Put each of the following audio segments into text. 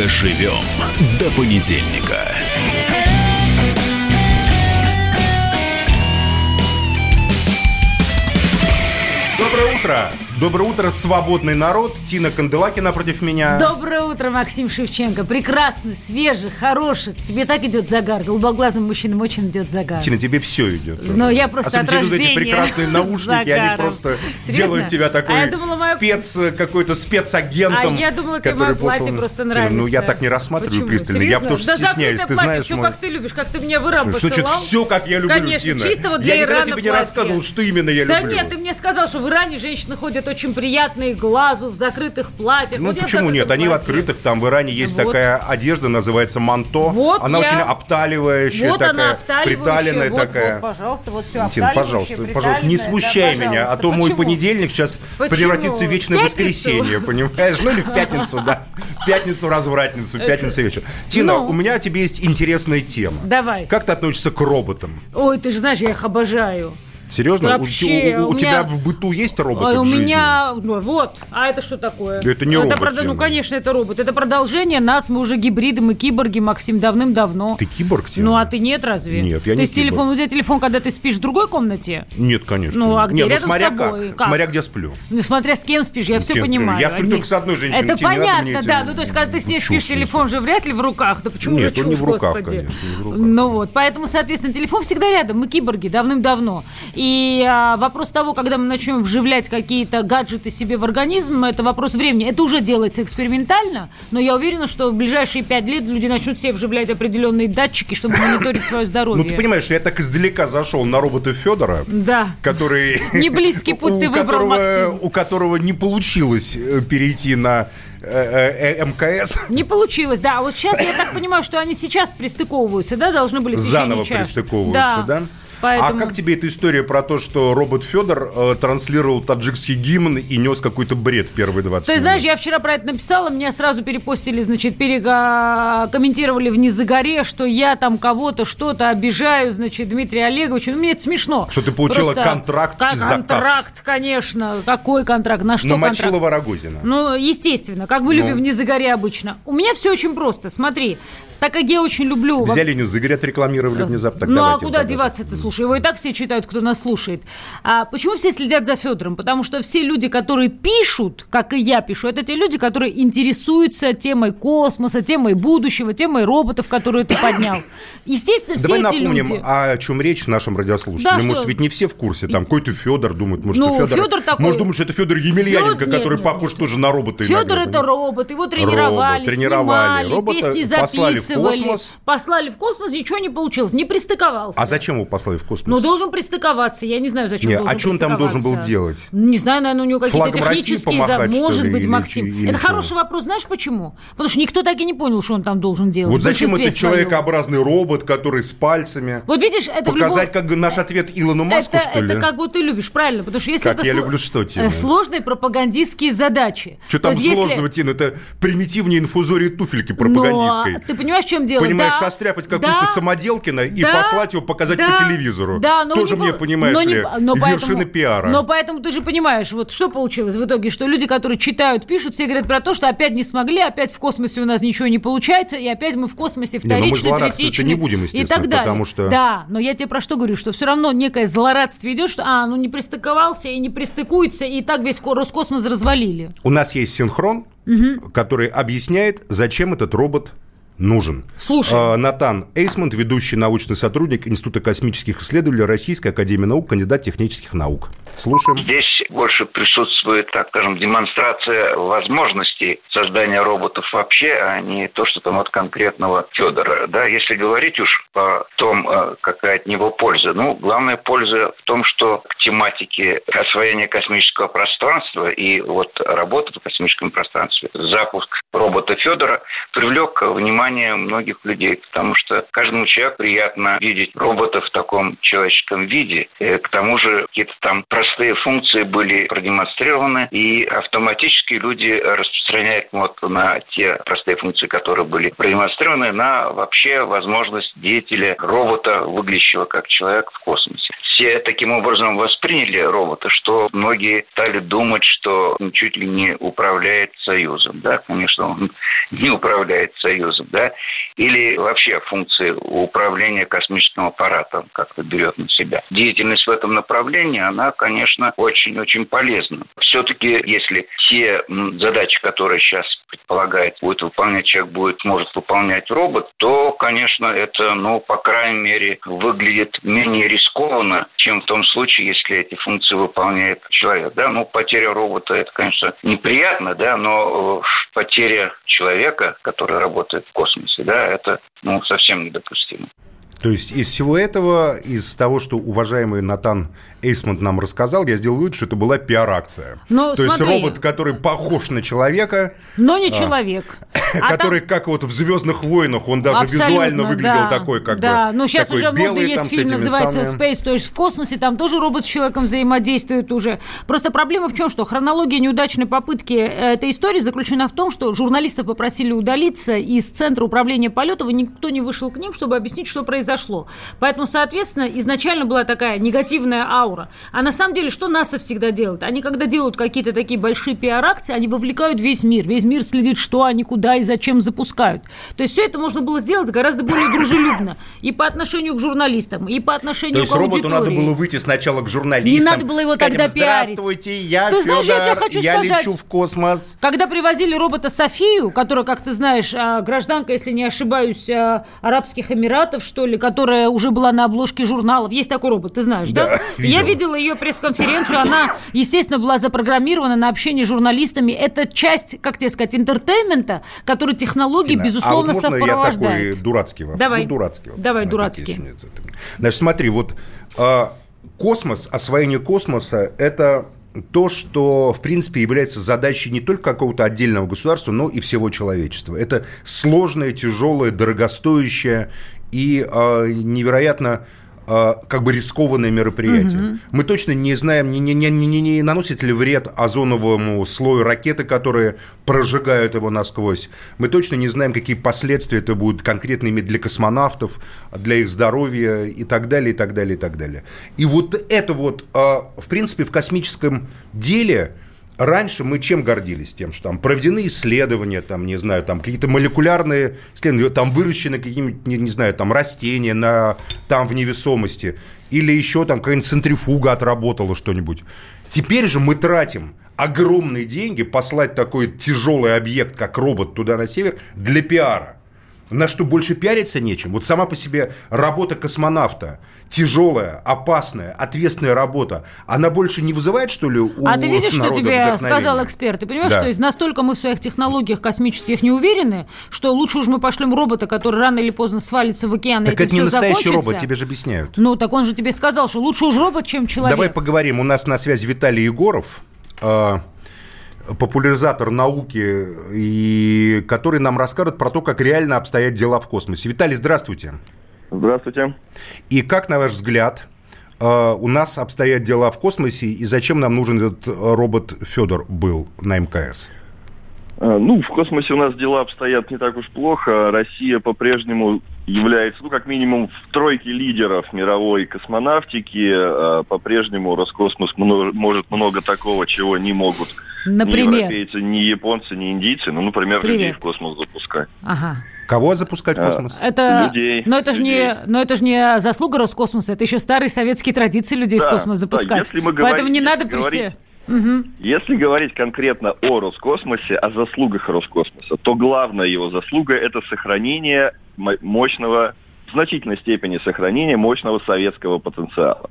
Доживем до понедельника. Доброе утро! Доброе утро, свободный народ. Тина Канделакина против меня. Доброе утро, Максим Шевченко. Прекрасный, свежий, хороший. Тебе так идет загар. Голубоглазым мужчинам очень идет загар. Тина, тебе все идет. Но я просто Особенно от тебе рождения эти прекрасные наушники, они просто Серьезно? делают тебя такой А я думала, мое- спец, какой-то спецагентом. А я думала, тебе мое платье послан- просто Тина, нравится. ну я так не рассматриваю Почему? пристально. Я Серьезно? потому что да стесняюсь. Ты знаешь, все мой- как ты любишь, как ты меня в Иран Что значит все, как я люблю, Конечно, Тина? чисто вот для Я Ирана тебе не рассказывал, что именно я Да люблю. нет, ты мне сказал, что в Иране женщины ходят очень приятные глазу, в закрытых платьях. Ну Вот почему нет? Они в открытых. Там в Иране есть Вот. такая одежда, называется манто. Вот она я- очень обталивающая, Вот она такая, обталивающая. приталенная вот, такая. Вот, пожалуйста, вот все Тин, пожалуйста, пожалуйста, не смущай меня, а то мой понедельник сейчас Почему? превратится в вечное В воскресенье, понимаешь? Ну или в пятницу, да. В пятницу, развратницу, в пятницу вечер. Тина, Ну. у меня тебе есть интересная тема. Давай. Как ты относишься к роботам? Ой, ты же знаешь, я их обожаю. Серьезно? У- Вообще, у, у у тебя меня- в быту есть роботы А в у жизни? меня, ну, вот, а это что такое? Это не робот, прод- Ну, конечно, это робот. Это продолжение нас, мы уже гибриды, мы киборги, Максим, давным-давно. Ты киборг, Тина? Ну, а ты нет разве? Нет, я То не есть телефон, у тебя телефон, когда ты спишь в другой комнате? Нет, конечно. Ну, а где? Нет, ну, Рядом с смотря тобой? как. Как? Смотря где сплю. Ну, смотря с кем спишь, я все Тем- понимаю. я сплю только с одной женщиной, Это понятно, да. Ну, то есть, когда ты с ней спишь, телефон же вряд ли в руках. Да почему же не чушь, господи? Ну вот, поэтому, соответственно, телефон всегда рядом. Мы киборги давным-давно. И а, вопрос того, когда мы начнем вживлять какие-то гаджеты себе в организм, это вопрос времени. Это уже делается экспериментально, но я уверена, что в ближайшие пять лет люди начнут себе вживлять определенные датчики, чтобы мониторить свое здоровье. Ну, ты понимаешь, я так издалека зашел на робота Федора, Да. который... Не близкий путь ты выбрал, Максим. У которого не получилось э, перейти на э, э, МКС. Не получилось, да. А вот сейчас я так понимаю, что они сейчас пристыковываются, да, должны были Заново пристыковываются, да? Поэтому... А как тебе эта история про то, что робот Федор э, транслировал таджикский гимн и нес какой-то бред первые 20 Ты минут? знаешь, я вчера про это написала, меня сразу перепостили, значит, перекомментировали в Низагоре, что я там кого-то что-то обижаю, значит, Дмитрия Олеговича. Ну, мне это смешно. Что ты получила контракт Как и заказ. Контракт, конечно. Какой контракт? На что На контракт? Мочилова Рогозина. Ну, естественно, как мы Ну. любим в Низагоре обычно. У меня все очень просто. Смотри, так как я очень люблю... Взяли не за отрекламировали внезапно. Так ну а куда вот деваться ты слушай? Его и так все читают, кто нас слушает. А почему все следят за Федором? Потому что все люди, которые пишут, как и я пишу, это те люди, которые интересуются темой космоса, темой будущего, темой роботов, которые ты поднял. Естественно, все Давай эти напомним, люди. о чем речь нашим радиослушателям. Да, может, что- ведь не все в курсе. Там какой-то Федор думает, может, Ну, Федор... Фёдор такой- Может, думает, что это Федор Емельяненко, нет, который нет, похож нет. тоже на робота Федор иногда, это робот, его тренировали, Робот, тренировали. снимали, Робота песни послали в записывали. космос. Послали в космос, ничего не получилось, не пристыковался. А зачем его послали в космос? Ну, должен пристыковаться. Я не знаю, зачем Не, должен а что он там должен был делать? Не знаю, наверное, у него какие-то технические... за- что Может ли, быть, или Максим. чи- или это хороший вопрос. Знаешь почему? Потому что никто так и не понял, что он там должен делать. Вот зачем этот человекообразный робот, который с пальцами? Вот видишь, это в любом- Показать как бы наш ответ Илону Маску, это, что ли? это как бы ты любишь, правильно? Потому что если Как это я сло- люблю что, Тина? э, сложные пропагандистские задачи. Что То там есть если- сложного, Тина? Это примитивнее инфузории туфельки Но пропагандистской. ты понимаешь, в чем дело? Понимаешь, Да, состряпать какую-то да, Самоделкина и да, послать его показать да, по телевизору. Да, но Тоже не мне, по- понимаешь но не ли, но вершина поэтому- пиара. Но поэтому ты же понимаешь, вот что получилось в итоге, что люди, которые читают, пишут, все говорят про то, что опять не смогли, опять в космосе у нас ничего не получается, и опять мы в космосе Не, ну мы вторичны, злорадствовать-то третичны не будем, и так далее. потому что- Да, но я тебе про что говорю, что все равно некое злорадство идет, что, а, ну не пристыковался и не пристыкуется, и так весь ко- Роскосмос развалили. У нас есть синхрон, который объясняет, зачем этот робот нужен. Слушай. Э, Натан Эйсмонт, ведущий научный сотрудник Института космических исследований Российской Академии Наук, кандидат технических наук. Слушаем. Здесь больше присутствует, так скажем, демонстрация возможностей создания роботов вообще, а не то, что там от конкретного Федора. Да, если говорить уж о том, э, какая от него польза, ну, главная польза в том, что к тематике освоения космического пространства и вот работа в космическом пространстве, запуск робота Федора привлек внимание многих людей, потому что каждому человеку приятно видеть робота в таком человеческом виде. Э, К тому же какие-то там простые функции были продемонстрированы, и автоматически люди распространяют вот на те простые функции, которые были продемонстрированы, на вообще возможность деятеля робота, выглядящего как человек в космосе. Все таким образом восприняли робота, что многие стали думать, что он чуть ли не управляет Союзом. Да, конечно, он не управляет Союзом, да, или вообще функции управления космическим аппаратом как-то берет на себя. Деятельность в этом направлении, она, конечно, очень-очень полезна. Все-таки, если те задачи, которые сейчас предполагает будет выполнять человек, будет, может выполнять робот, то, конечно, это, ну, по крайней мере, выглядит менее рискованно, чем в том случае, если эти функции выполняет человек. Да, ну, потеря робота, это, конечно, неприятно, да, но э, потеря человека, который работает в космосе, да, это, ну, совсем недопустимо. То есть из всего этого, из того, что уважаемый Натан Эйсмонт нам рассказал, я сделал вывод, что это была пиар-акция. Ну, То смотри. есть робот, который похож на человека. Но не а, человек. А который, там... как вот в «Звездных войнах», он даже Абсолютно, визуально выглядел да, такой, как да. бы Ну, сейчас такой уже белый, есть фильм, называется самыми... «Space», то есть в космосе там тоже робот с человеком взаимодействует уже. Просто проблема в чем, что хронология неудачной попытки э, этой истории заключена в том, что журналистов попросили удалиться из Центра управления полетов, и никто не вышел к ним, чтобы объяснить, что произошло. Поэтому, соответственно, изначально была такая негативная аура. А на самом деле, что НАСА всегда делает? Они, когда делают какие-то такие большие пиар-акции, они вовлекают весь мир. Весь мир следит, что они куда и зачем запускают. То есть все это можно было сделать гораздо более дружелюбно. И по отношению к журналистам, и по отношению То есть к роботу надо было выйти сначала к журналистам. Не надо было его сказать тогда пиарить. Здравствуйте, я ты знаешь, я, тебе хочу я сказать, лечу в космос. Когда привозили робота Софию, которая, как ты знаешь, а, гражданка, если не ошибаюсь, а, Арабских Эмиратов, что ли, которая уже была на обложке журналов. Есть такой робот, ты знаешь, да? да? Видел. Я видела ее пресс-конференцию, она, естественно, была запрограммирована на общение с журналистами. Это часть, как тебе сказать, entertainment а, который технологии, Тина, безусловно, а вот сопровождает. я такой дурацкий вопрос? Давай, ну, дурацкий. Давай, дурацкий. Значит, смотри, вот э, космос, освоение космоса – это то, что, в принципе, является задачей не только какого-то отдельного государства, но и всего человечества. Это сложное, тяжелое, дорогостоящее и э, невероятно э, как бы рискованное мероприятие. Угу. Мы точно не знаем, не, не, не, не, не наносит ли вред озоновому слою ракеты, которые прожигают его насквозь. Мы точно не знаем, какие последствия это будут конкретно иметь для космонавтов, для их здоровья и так далее, и так далее, и так далее. И вот это вот, э, в принципе, в космическом деле раньше мы чем гордились? Тем, что там проведены исследования, там, не знаю, там какие-то молекулярные исследования, там выращены какие-нибудь, не, не знаю, там растения на, там в невесомости, или еще там какая-нибудь центрифуга отработала что-нибудь. Теперь же мы тратим огромные деньги послать такой тяжелый объект, как робот, туда на север для пиара на что больше пиариться нечем. Вот сама по себе работа космонавта, тяжелая, опасная, ответственная работа, она больше не вызывает, что ли, у А ты видишь, что тебе сказал эксперт? Ты понимаешь, да. что есть настолько мы в своих технологиях космических не уверены, что лучше уж мы пошлем робота, который рано или поздно свалится в океан, так и это не настоящий закончится. робот, тебе же объясняют. Ну, так он же тебе сказал, что лучше уж робот, чем человек. Давай поговорим. У нас на связи Виталий Егоров. А, популяризатор науки, и который нам расскажет про то, как реально обстоят дела в космосе. Виталий, здравствуйте. Здравствуйте. И как, на ваш взгляд, э, у нас обстоят дела в космосе, и зачем нам нужен этот робот Федор был на МКС? Э, ну, в космосе у нас дела обстоят не так уж плохо. Россия по-прежнему является, ну, как минимум, в тройке лидеров мировой космонавтики. Э, по-прежнему Роскосмос может много такого, чего не могут Например? ни европейцы, ни японцы, ни индийцы. Ну, например, Привет. людей в космос запускать. Ага. Кого запускать в космос? Это, людей. Но это, же не, но это же не заслуга Роскосмоса, это еще старые советские традиции людей да, в космос запускать. Да, если мы говорим, Поэтому не надо говорить, Угу. Если говорить конкретно о Роскосмосе, о заслугах Роскосмоса, то главная его заслуга – это сохранение мощного, в значительной степени сохранение мощного советского потенциала.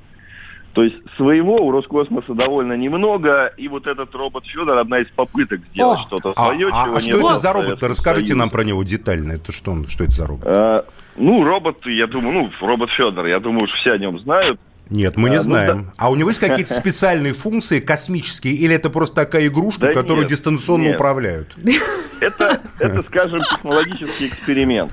То есть своего у Роскосмоса довольно немного, и вот этот робот Федор одна из попыток сделать что-то свое, а, чего а, а что это за робот? Расскажите нам про него детально. Это что, что это за робот? А, ну, робот, я думаю, ну, робот Федор, я думаю, что все о нем знают. Нет, мы не а, знаем. Ну, да. А у него есть какие-то специальные функции космические, или это просто такая игрушка, да которую нет, дистанционно нет. управляют? Это, это, скажем, технологический эксперимент.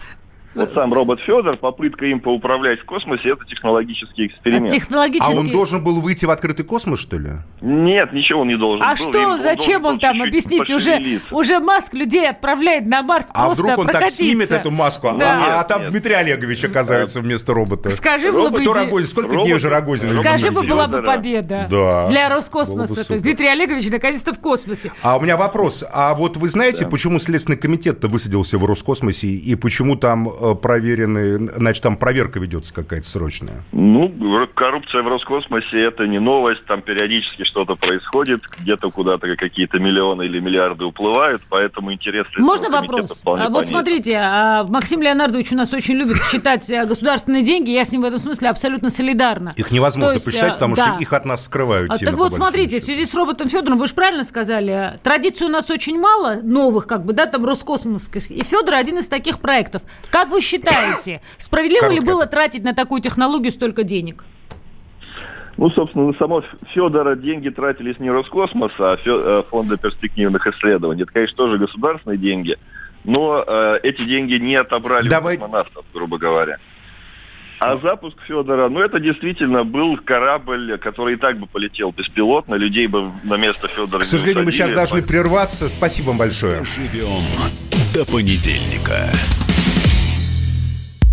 Вот сам робот Федор, попытка им поуправлять в космосе, это технологический эксперимент. Технологический... А он должен был выйти в открытый космос, что ли? Нет, ничего он не должен А был. что, Им- зачем он там, объясните, уже, уже Маск людей отправляет на Марс А просто вдруг он так прокатиться. снимет эту маску, а- Да. а, там Нет. Дмитрий Олегович оказывается вместо робота. Скажи, было бы Кто Рогозин? Сколько Робот- дней уже Рогозин? робот- Скажи бы, была бы победа Да. для Роскосмоса. бы То есть. Дмитрий Олегович наконец-то в космосе. А у меня вопрос. А вот вы знаете, почему Следственный комитет-то высадился в Роскосмосе и почему там э, проверены, значит, там проверка ведется какая-то срочная? Ну, коррупция в Роскосмосе это не новость, там периодически что-то происходит, где-то куда-то какие-то миллионы или миллиарды уплывают, поэтому интерес Следственного Можно вопрос? А Вот понятен. смотрите, а, Максим Леонардович у нас очень любит читать а, государственные деньги. Я с ним в этом смысле абсолютно солидарна. Их невозможно есть, посчитать, а, потому да. что их от нас скрывают. А, так вот, смотрите, в связи с роботом Федором, вы же правильно сказали, традиций у нас очень мало, новых, как бы, да, там Роскосмосских. И Федор один из таких проектов. Как вы считаете, справедливо ли было тратить на такую технологию столько денег? Ну, собственно, на само Федора деньги тратились не Роскосмос, а Фё- э, Фонда перспективных исследований. Это, конечно, тоже государственные деньги, но э, эти деньги не отобрали у Давай- космонавтов, грубо говоря. А запуск Федора, ну, это действительно был корабль, который и так бы полетел беспилотно, людей бы на место Федора К сожалению, мы сейчас должны усадили. прерваться. Спасибо вам большое. Живем до понедельника.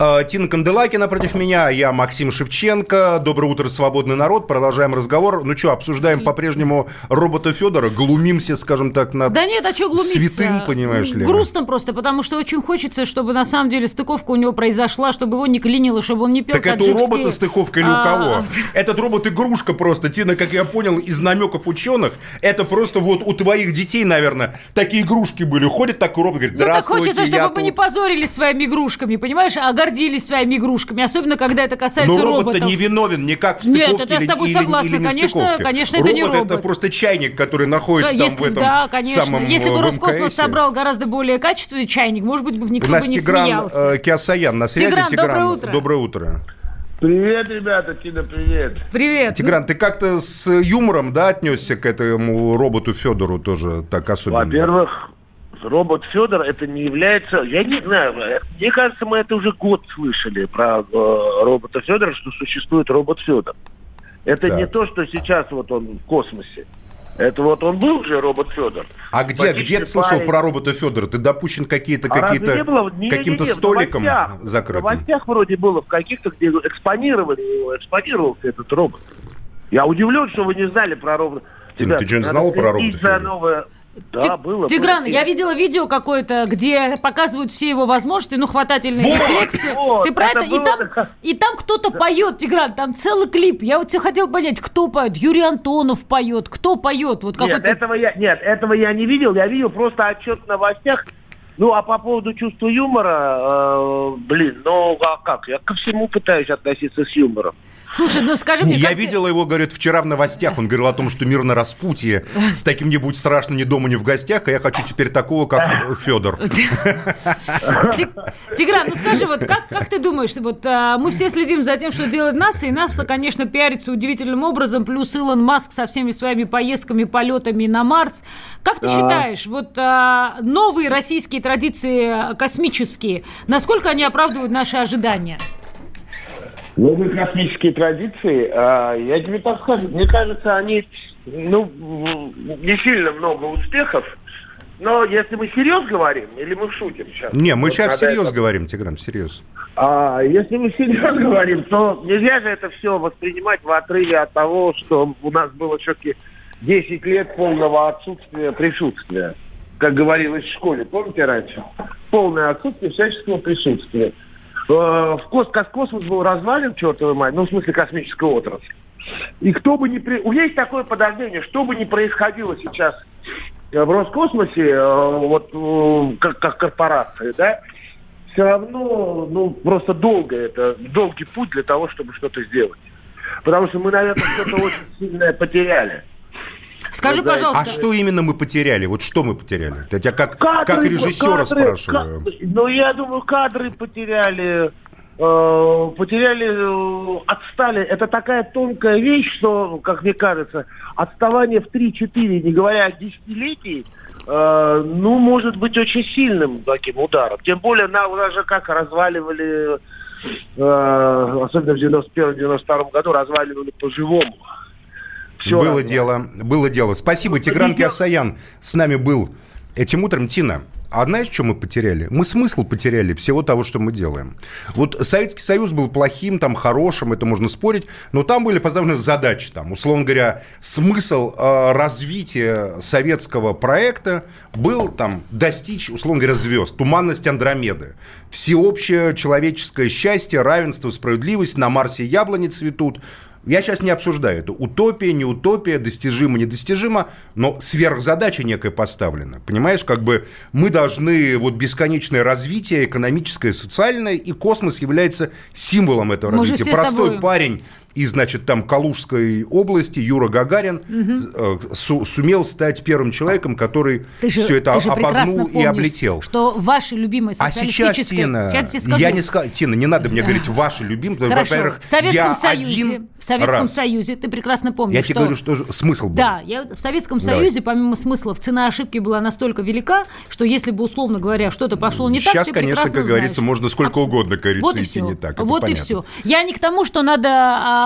А, Тина Канделакина против меня, я Максим Шевченко. Доброе утро, свободный народ. Продолжаем разговор. Ну что, обсуждаем по-прежнему робота Федора, глумимся, скажем так, над Да нет, а что глумиться? святым, понимаешь ли. Грустно просто, потому что очень хочется, чтобы на самом деле стыковка у него произошла, чтобы его не клинило, чтобы он не пел Так это у робота стыковка или у а, кого? Этот робот игрушка просто. Тина, как я понял из намеков ученых, это просто вот у твоих детей, наверное, такие игрушки были. Ходит такой робот, говорит, Ну так здравствуйте, хочется, чтобы мы не тут». позорились своими игрушками, понимаешь, а гордились своими игрушками, особенно когда это касается Но робот-то роботов. не виновен никак в Нет, стыковке это я с тобой или- согласна. или не Конечно, конечно, это не это робот. просто чайник, который находится Да, там если, в этом да, конечно. самом Если бы э, в Роскосмос собрал гораздо более качественный чайник, может быть, бы У никто нас бы не Тигран смеялся. э, Киасаян на связи. Тигран, Тигран, доброе утро. Доброе утро. Привет, ребята, Тина, привет. Привет. Тигран, ты как-то с юмором, да, отнесся к этому роботу Федору тоже так особенно? Во-первых, робот Федор это не является... Я не знаю, мне кажется, мы это уже год слышали про э, робота Федора, что существует робот Федор. Это Так. не то, что сейчас вот он в космосе. Это вот он был уже робот Федор. А где, где ты слышал парень. про робота Федора? Ты допущен какие-то А какие-то не было? Не, каким-то не, не, в столиком новостях. В закрытым? новостях вроде было, в каких-то, где экспонировали его, экспонировался этот робот. Я удивлен, что вы не знали про робот. Тина, ты Ребят, что, не надо знала про робота Федора? новое- Да, Ти- было. Тигран, было. я видела видео какое-то, где показывают все его возможности, ну, хватательные Вот, рефлексы. вот, Ты про это это? И там, и там кто-то поет, Тигран, там целый клип. Я вот все хотел понять, кто поет. Юрий Антонов поет, кто поет? Вот Нет, этого я, нет, этого я не видел. Я видел просто отчет в новостях. Ну, а по поводу чувства юмора, э, блин, ну, а как? Я ко всему пытаюсь относиться с юмором. Слушай, ну скажи мне, Я как ты- его, говорит, вчера в новостях. Он говорил о том, что мир на распутье. С таким не будет страшно ни дома, ни в гостях. А я хочу теперь такого, как Федор. Ти- Тигран, ну скажи, вот как, как ты думаешь, вот а, мы все следим за тем, что делает НАСА, и НАСА, конечно, пиарится удивительным образом, плюс Илон Маск со всеми своими поездками, полетами на Марс. Как ты считаешь, вот а, новые российские традиции космические, насколько они оправдывают наши ожидания? Новые космические традиции, а, я тебе так скажу, мне кажется, они, ну, не сильно много успехов, но если мы серьезно говорим, или мы шутим сейчас? Не, мы Вот сейчас всерьез это- говорим, Тигран, всерьез. А если мы серьезно говорим, то нельзя же это все воспринимать в отрыве от того, что у нас было все-таки 10 лет полного отсутствия присутствия. Как говорилось в школе, помните раньше? Полное отсутствие всяческого присутствия. Э, В кос- кос- космос был развален, чертовой мать, ну, в смысле космическая отрасль. И кто бы ни... при- У меня есть такое подозрение, что бы ни происходило сейчас э, в Роскосмосе, э, вот как, как корпорация, да, все равно, ну, просто долго это, долгий путь для того, чтобы что-то сделать. Потому что мы, наверное, что-то очень сильное потеряли. Скажи, Да, пожалуйста, А что именно мы потеряли? Вот что мы потеряли? Я тебя как, Кадры, как режиссера кадры, спрашиваю. ка- Ну, я думаю, кадры потеряли, э, потеряли, э, отстали. Это такая тонкая вещь, что, как мне кажется, отставание в 3-4, не говоря о десятилетии, э, ну, может быть очень сильным таким ударом. Тем более, на, у нас же как разваливали, э, особенно в 91-92 году, разваливали по-живому. Всё было разваливали. дело, было дело. Спасибо, Тигран Видео- Киасаян с нами был этим утром. Тина, а знаешь, что мы потеряли? Мы смысл потеряли всего того, что мы делаем. Вот Советский Союз был плохим, там, хорошим, это можно спорить, но там были поставлены задачи, там, условно говоря, смысл э, развития советского проекта был там достичь, условно говоря, звезд, туманность Андромеды, всеобщее человеческое счастье, равенство, справедливость, на Марсе яблони цветут, я сейчас не обсуждаю это. Утопия, не утопия, достижимо, недостижимо, но сверхзадача некая поставлена. Понимаешь, как бы мы должны вот бесконечное развитие экономическое, социальное, и космос является символом этого Мы развития. Простой тобой. парень из, значит, там Калужской области, Юра Гагарин, э, су- сумел стать первым человеком, который Ты же, все это ты же обогнул и помнишь, облетел. Что ваша любимая А сейчас. Тина, Сейчас скажу. я не сказал, Тина, не надо мне говорить ваши любимые. Хорошо. Во-первых, в Советском я Союзе, один в Советском раз. Союзе, ты прекрасно помнишь, Я тебе что... говорю, что смысл был. Да, я, в Советском Давай. Союзе, помимо смыслов, цена ошибки была настолько велика, что если бы, условно говоря, что-то пошло не так, Сейчас, конечно, как говорится, знаешь. можно сколько угодно, как говорится, вот и идти всё. не так, Вот и понятно. все. Я не к тому, что надо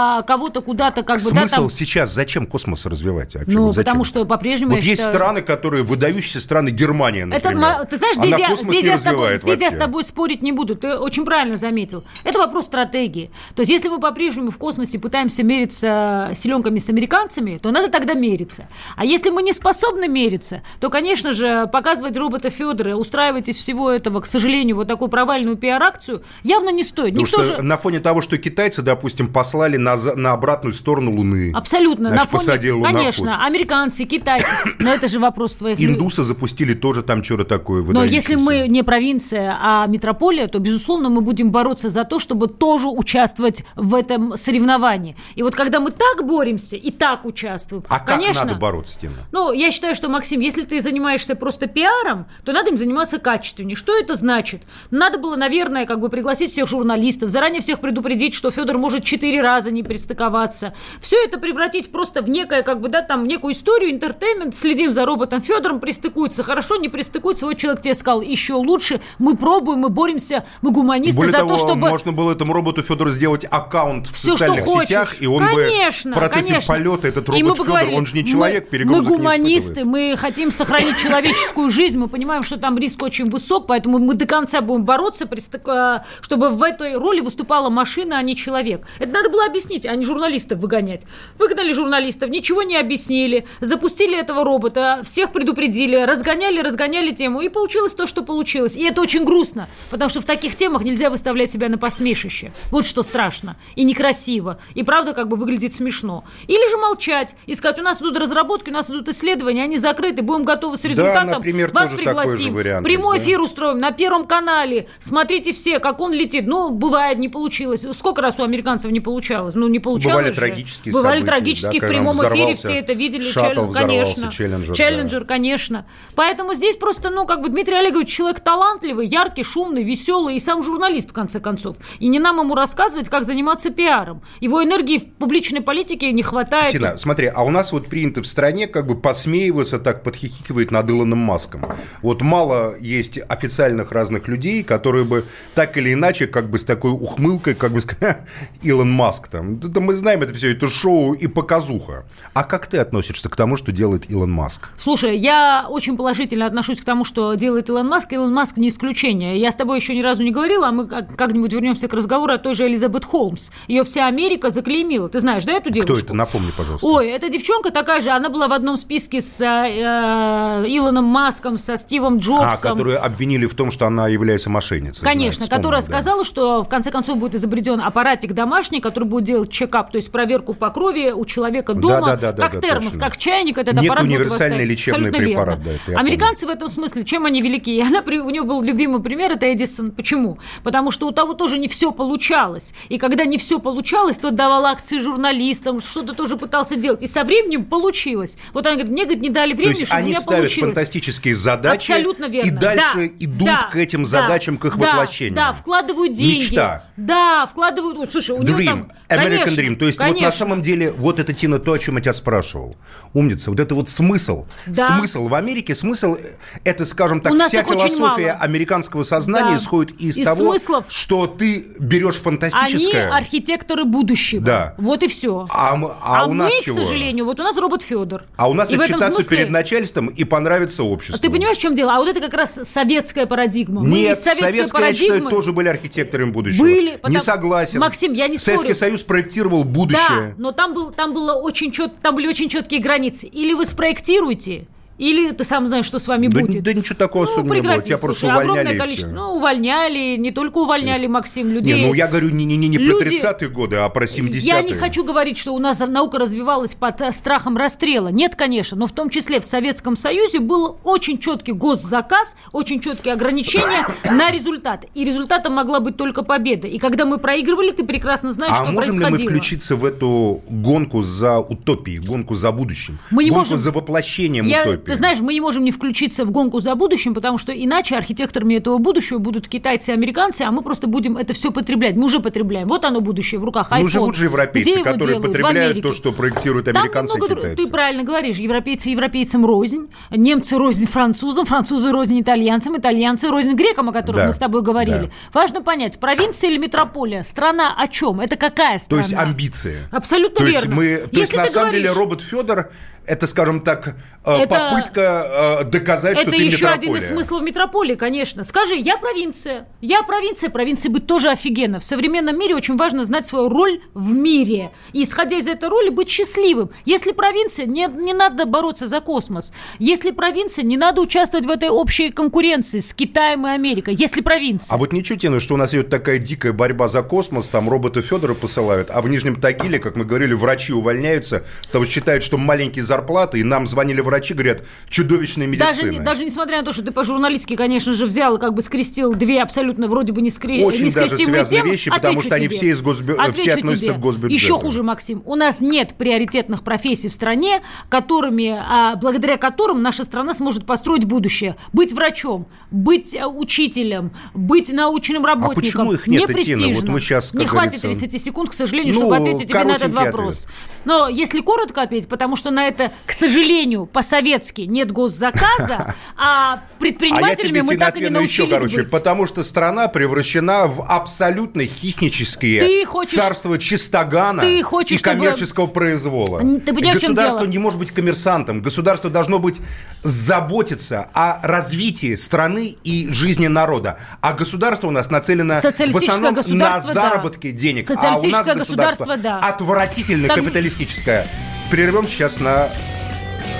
а, кого-то куда-то как бы... да, Смысл там- сейчас зачем космос развивать? А чё, Ну, зачем? потому что по-прежнему Вот есть считаю- страны, которые выдающиеся страны Германия, Это, например. ма- ты знаешь, здесь, я, здесь, я с тобой, здесь я с тобой спорить не буду. Ты очень правильно заметил. Это вопрос стратегии. То есть, если мы по-прежнему в космосе пытаемся мериться силенками с американцами, то надо тогда мериться. А если мы не способны мериться, то, конечно же, показывать робота Федора, устраивать из всего этого, к сожалению, вот такую провальную пиар-акцию, явно не стоит. Потому Никто что же... на фоне того, что китайцы, допустим, послали на, за- на обратную сторону Луны. Абсолютно. Значит, на фоне, посадили луноход. конечно, американцы, китайцы. Но это же вопрос твоих... Индусы запустили тоже там что-то такое Но если мы не провинция, а метрополия, то, безусловно, мы будем бороться за то, чтобы тоже участвовать в этом соревновании. И вот когда мы так боремся и так участвуем, А как конечно... надо бороться, Тина? Ну, я считаю, что, Максим, если ты занимаешься просто пиаром, то надо им заниматься качественнее. Что это значит? Надо было, наверное, как бы пригласить всех журналистов, заранее всех предупредить, что Федор может четыре раза не пристыковаться. Все это превратить просто в некое, как бы, да, там, некую историю, интертеймент, следим за роботом Федором, пристыкуется хорошо, не пристыкуется, вот человек тебе сказал, еще лучше, мы пробуем, мы боремся, мы гуманисты Более за того, то, чтобы... можно было этому роботу Федору сделать аккаунт в что социальных сетях, и он конечно, бы в процессе конечно. полета этот И мы робот Федор, говорили, он же не мы- человек, Мы не гуманисты, мы хотим сохранить человеческую жизнь, мы понимаем, что там риск очень высок, поэтому мы до конца будем бороться, э, чтобы в этой роли выступала машина, а не человек. Это надо было объяснить, а не журналистов выгонять. Выгнали журналистов, ничего не объяснили, запустили этого робота, всех предупредили, разгоняли, разгоняли тему, и получилось то, что получилось. И это очень грустно, потому что в таких темах нельзя выставлять себя на посмешище. Вот что страшно и некрасиво, и правда как бы выглядит смешно. Или же молчать и сказать, у нас идут разработки, у нас идут исследования, они закрыты, будем готовы с результатом, например, вас пригласим, вариант прямой есть, да? эфир устроим на Первом канале, смотрите все, как он летит. Ну, бывает, не получилось. Сколько раз у американцев не получалось? Ну, не получалось Бывали же. трагические Бывали события, трагические да, в прямом эфире, все это видели. шаттл, Челлен- конечно. Челленджер, Челленджер, конечно. Поэтому здесь просто, ну, как бы Дмитрий Олегович человек талантливый, яркий, шумный, веселый и сам журналист, в конце концов. И не нам ему рассказывать, как заниматься пиаром. Его энергии в публичной политике не хватает. Тина, смотри, а у нас вот принято в стране как бы посмеиваться, так подхихикивает над Илоном Маском. Вот мало есть официальных разных людей, которые бы так или иначе, как бы с такой ухмылкой, как бы Илон Маск там. Это мы знаем это все, это шоу и показуха. А как ты относишься к тому, что делает Илон Маск? Слушай, я очень положительно отношусь к тому, что делает Илон Маск. Илон Маск не исключение. Я с тобой еще ни разу не говорила, а мы как- как-нибудь вернемся к разговору о той же Элизабет Холмс. Ее вся Америка заклеймила. Ты знаешь, да, эту девушку? Кто это? Напомни, пожалуйста. Ой, эта девчонка такая же, она была в одном списке с э, э, Илоном Маском, со Стивом а, Джобсом. которую обвинили в том, что она является мошенницей. Конечно, Знаю, которая вспомнил, да. сказала, что в конце концов будет изобретен аппаратик домашний, который будет делать чекап, то есть проверку по крови у человека дома, Да, да, да, как да, термос, точно. как чайник, этот Нет аппарат универсальный лечебный Абсолютно препарат, да, это Американцы в этом смысле, чем они велики? И она, у нее был любимый пример, это Эдисон. Почему? Потому что у того тоже не все получалось. И когда не все получалось, тот давал акции журналистам, что-то тоже пытался делать. И со временем получилось. Вот она говорит, мне говорит, не дали То времени, есть чтобы у меня ставят получилось. фантастические задачи Абсолютно верно. и дальше Да, идут да, к этим да, задачам, к их да, воплощению. Да, вкладывают деньги. Мечта. Да, вкладывают. Слушай, у Dream, там... American Dream. То есть вот конечно. на самом деле вот это, Тина, то, о чем я тебя спрашивал. Умница. Вот это вот смысл. Да. Смысл в Америке, смысл, э, это, скажем так, вся философия американского сознания Да. исходит из, Из того, смыслов. что ты берешь Они фантастическое. архитекторы будущего. Да. Вот и все. А, м- а у мы, нас к чего? сожалению, вот у нас робот Федор. А у нас И отчитаться смысле- перед начальством и понравится обществу. Ты понимаешь, в чем дело? А вот это как раз советская парадигма. Мы Нет, из советской советская, я считаю, тоже были архитекторами будущего. Были, Не потому- согласен. Максим, я не Советский спорю. Союз проектировал Да, будущее. но там, был, там, было очень чет, там были очень четкие границы. Или вы спроектируете, или ты сам знаешь, что с вами Да, будет. да ничего такого Ну, особенного не было. прекрати, Тебя просто слушай, увольняли огромное количество. Ну, увольняли, не только увольняли, Максим, людей. Не, ну я говорю не, не, не, не про Люди- 30-е годы, а про 70-е. Я не хочу говорить, что у нас наука развивалась под э, страхом расстрела. Нет, конечно, но в том числе в Советском Союзе был очень четкий госзаказ, очень четкие ограничения на результат. И результатом могла быть только победа. И когда мы проигрывали, ты прекрасно знаешь, А что можем ли мы происходило. включиться в эту гонку за утопией, гонку за будущим? Мы не гонку можем. за воплощением Я, утопии? Ты знаешь, мы не можем не включиться в гонку за будущим, потому что иначе архитекторами этого будущего будут китайцы и американцы, а мы просто будем это все потреблять. Мы уже потребляем. Вот оно будущее в руках. Ну, iPhone. живут же европейцы, Где которые делают? Потребляют то, что проектируют американцы и много дру- китайцы. Ты правильно говоришь. Европейцы европейцам рознь, немцы рознь французам, французы рознь итальянцам, итальянцы рознь грекам, о которых Да, мы с тобой говорили. да. Важно понять, провинция или метрополия? Страна о чем? Это какая То страна? есть амбиции. Абсолютно То верно. есть, мы, то есть Если на ты самом деле говоришь- робот Федор это, скажем так, э, Это- попытка э, доказать, что Это ты еще метрополия. один из смыслов метрополии, конечно. Скажи, я провинция. Я провинция. Провинции быть тоже офигенно. В современном мире очень важно знать свою роль в мире. И, исходя из этой роли, быть счастливым. Если провинция, не, не надо бороться за космос. Если провинция, не надо участвовать в этой общей конкуренции с Китаем и Америкой. Если провинция. А вот ничего тебе, что у нас идет такая дикая борьба за космос, там роботы Федора посылают, а в Нижнем Тагиле, как мы говорили, врачи увольняются, потому что считают, что маленькие зарплаты, и нам звонили врачи, говорят, чудовищная Даже, медицина. не- даже несмотря на то, что ты по-журналистски, конечно же, взял и как бы скрестил две абсолютно вроде бы не скре... Очень даже нескрестимые связанные темы, вещи, потому что они тебе. все из госбю- Отвечу все относятся тебе. к госбюджету. Еще хуже, Максим. У нас нет приоритетных профессий в стране, которыми, а, благодаря которым наша страна сможет построить будущее. Быть врачом, быть а, учителем, быть научным работником. почему их нет, не Тина? Вот мы как не хватит говорится, 30 секунд, к сожалению, Ну, чтобы ответить тебе на этот вопрос. Но если коротко ответить, потому что на это, к сожалению, по-советски нет госзаказа, а А предпринимателями тебе мы так и не ответну еще, научились короче, быть. потому что страна превращена в абсолютно хищнические Ты хочешь- царство чистогана Ты хочешь, и чтобы- коммерческого произвола. Н- ты понимаешь, Государство не может быть коммерсантом. Государство должно быть заботиться о развитии страны и жизни народа. А государство у нас нацелено в основном на государство, да. заработки денег. А у нас государство государство, да. отвратительно Так- капиталистическое. Прервем сейчас на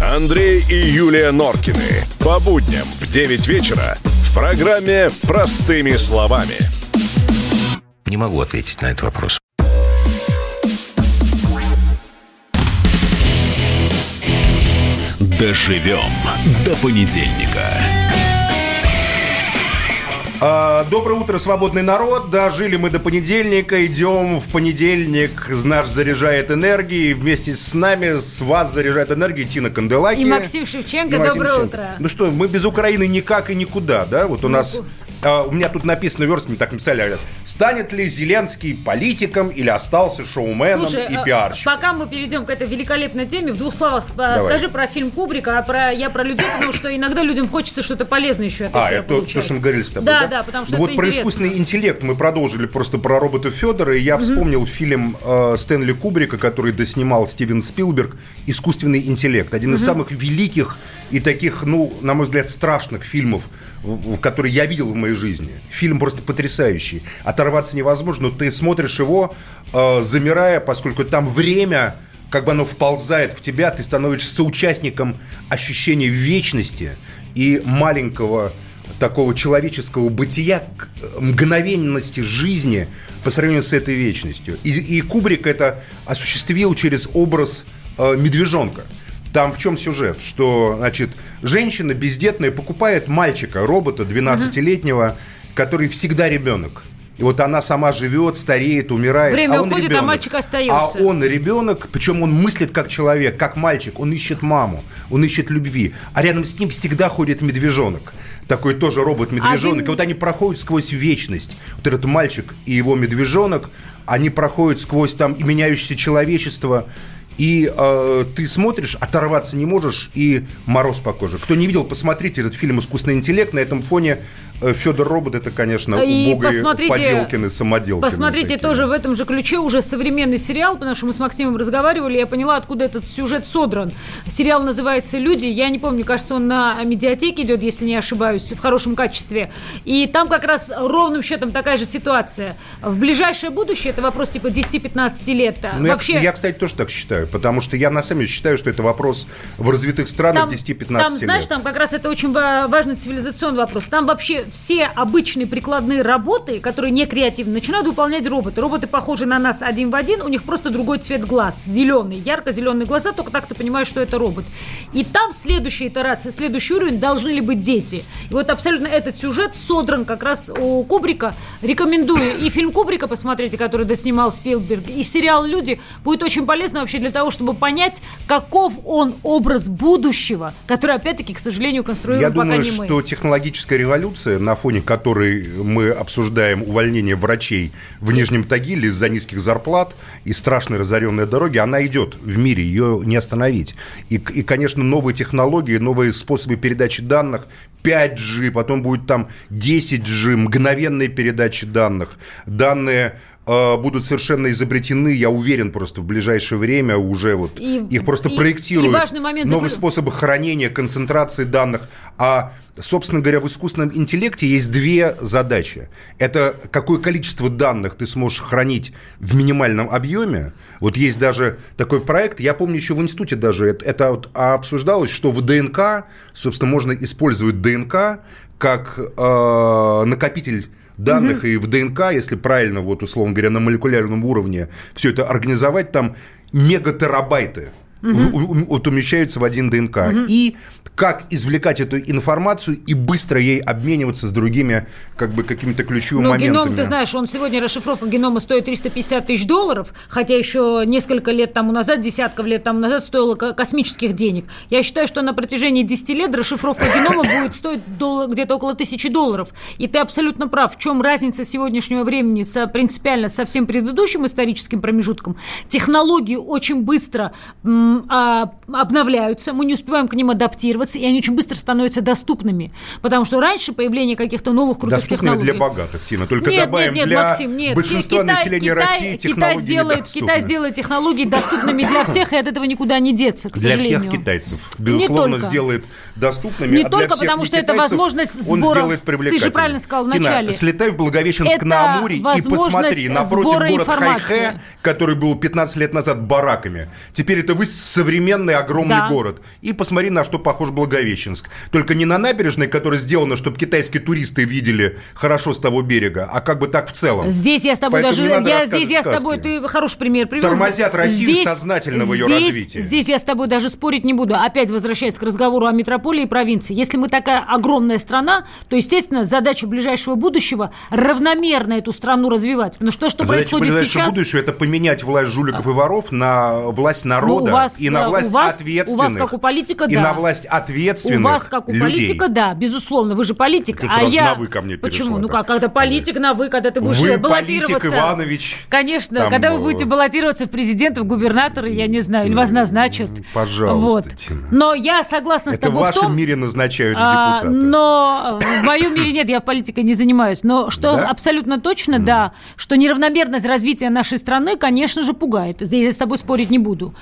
Андрей и Юлия Норкины. По будням в 9 вечера в программе «Простыми словами». Не могу ответить на этот вопрос. Доживем до понедельника. А, Доброе утро, свободный народ. Дожили мы до понедельника. Идем в понедельник. Наш заряжает энергией. Вместе с нами, с вас заряжает энергией Тина Канделаки. И Максим Шевченко. И Максим Доброе Шевченко. утро. Ну что, мы без Украины никак и никуда, да? Вот у нас... а, у меня тут написано верст, мне так написали, говорят, станет ли Зеленский политиком или остался шоуменом Слушай, и э, пиарщиком. Пока мы перейдем к этой великолепной теме, в двух словах ск- Давай. скажи про фильм Кубрика, а про я про людей, потому что иногда людям хочется что-то полезное еще от А, это то, получать. то, что мы говорили с тобой, Да, да? да, потому что Ну вот про интересно. искусственный интеллект мы продолжили просто про робота Федора, и я вспомнил фильм э, Стэнли Кубрика, который доснимал Стивен Спилберг «Искусственный интеллект». Один из самых великих и таких, ну, на мой взгляд, страшных фильмов, которые я видел в моей жизни. Фильм просто потрясающий. Оторваться невозможно, но ты смотришь его, э, замирая, поскольку там время как бы оно вползает в тебя, ты становишься соучастником ощущения вечности и маленького такого человеческого бытия, к- мгновенности жизни по сравнению с этой вечностью. И, и Кубрик это осуществил через образ э, медвежонка. Там в чем сюжет? Что, значит, женщина бездетная покупает мальчика, робота 12-летнего, который всегда ребенок. И вот она сама живет, стареет, умирает. Время а он уходит, а ребенок. мальчик остается. А он ребенок, причем он мыслит как человек, как мальчик. Он ищет маму, он ищет любви. А рядом с ним всегда ходит медвежонок. Такой тоже робот-медвежонок. Один- И вот они проходят сквозь вечность. Вот этот мальчик и его медвежонок, они проходят сквозь там и меняющееся человечество. И э, ты смотришь, оторваться не можешь, и мороз по коже. Кто не видел, посмотрите этот фильм «Искусственный интеллект». На этом фоне Федор Робот – это, конечно, И убогие поделкины, самоделкины. Посмотрите такие. тоже в этом же ключе уже современный сериал, потому что мы с Максимом разговаривали, я поняла, откуда этот сюжет содран. Сериал называется «Люди», я не помню, кажется, он на медиатеке идет, если не ошибаюсь, в хорошем качестве. И там как раз ровным счетом такая же ситуация. В ближайшее будущее, это вопрос типа 10-15 лет, Ну, я- вообще... я, кстати, тоже так считаю, потому что я на самом деле считаю, что это вопрос в развитых странах 10-15 там, знаешь, лет. там как раз это очень ва- важный цивилизационный вопрос. Там вообще все обычные прикладные работы, которые не креативны, начинают выполнять роботы. Роботы похожи на нас один в один, у них просто другой цвет глаз, зеленый, ярко-зеленые глаза, только так ты понимаешь, что это робот. И там следующая итерация, следующий уровень должны ли быть дети. И вот абсолютно этот сюжет содран как раз у Кубрика. Рекомендую и фильм Кубрика посмотрите, который доснимал Спилберг, и сериал «Люди». Будет очень полезно вообще для того, чтобы понять, каков он образ будущего, который, опять-таки, к сожалению, конструируем Я пока думаю, не мы. что технологическая революция, на фоне которой мы обсуждаем увольнение врачей в Нижнем Тагиле из-за низких зарплат и страшной разоренной дороги, она идет в мире, ее не остановить. И, и, конечно, новые технологии, новые способы передачи данных, 5G, потом будет там 10G, мгновенные передачи данных, данные будут совершенно изобретены, я уверен, просто в ближайшее время уже вот И- их просто и- проектируют. и важный момент новые способы хранения, концентрации данных. А, собственно говоря, в искусственном интеллекте есть две задачи. Это какое количество данных ты сможешь хранить в минимальном объеме. Вот есть даже такой проект, я помню еще в институте даже это, это вот обсуждалось, что в ДНК, собственно, можно использовать ДНК как э, накопитель данных и в ДНК, если правильно, вот условно говоря, на молекулярном уровне все это организовать, там мегатерабайты у- у- вот умещаются в один ДНК. И как извлекать эту информацию и быстро ей обмениваться с другими как бы какими-то ключевыми Но моментами. геном, ты знаешь, он сегодня расшифровка генома стоит 350 тысяч долларов, хотя еще несколько лет тому назад, десятков лет тому назад стоило ко- космических денег. Я считаю, что на протяжении 10 лет расшифровка генома будет стоить где-то около тысячи долларов. И ты абсолютно прав. В чем разница сегодняшнего времени со, принципиально со всем предыдущим историческим промежутком? Технологии очень быстро м, обновляются, мы не успеваем к ним адаптироваться, и они очень быстро становятся доступными. Потому что раньше появление каких-то новых крутых Доступными технологий... для богатых, Тина. Только нет, добавим, нет, нет, для Максим, нет. большинства Китай- населения Китай- России Китай сделает. Китай сделает технологии доступными для всех, и от этого никуда не деться, к Для сожалению. всех китайцев. Безусловно, только. сделает доступными. Не а для только потому, что это возможность Он сбора- сделает Ты же правильно сказал в Тина, слетай в Благовещенск Это на Амуре и посмотри. Напротив город. Хайхэ, который был 15 лет назад бараками. Теперь это вы современный огромный Да. город. И посмотри, на что похож Благовещенск. Только не на набережной, которая сделана, чтобы китайские туристы видели хорошо с того берега, а как бы так в целом. Здесь я с тобой Поэтому даже... Я, здесь я с тобой... Ты хороший пример привел. Тормозят Россию сознательно в её здесь- развитии. Здесь я с тобой даже спорить не буду. Опять возвращаясь к разговору о метрополии и провинции. Если мы такая огромная страна, то, естественно, задача ближайшего будущего равномерно эту страну развивать. Потому что то, что Задача происходит сейчас... будущего – это поменять власть жуликов и воров на власть народа. Ну, вас, и на э, власть у вас, ответственных. у вас, как у политика, и да. на власть ответственных У вас, как у людей. политика, да, безусловно, вы же политик. Ты а я... на «вы» ко мне Почему? Ну как, когда политик на «вы», когда ты будешь Вы баллотироваться... политик Иванович. Конечно, Там, когда э, вы будете баллотироваться в президенты, в губернаторы, я не знаю, или вас назначат. Пожалуйста, Вот. Тина. Но я согласна с Это в тобой в вашем том... мире назначают в А, депутаты. но в моем мире нет, я в политике не занимаюсь. Но что Да? абсолютно точно, да, что неравномерность развития нашей страны, конечно же, пугает. Здесь я с тобой спорить не буду.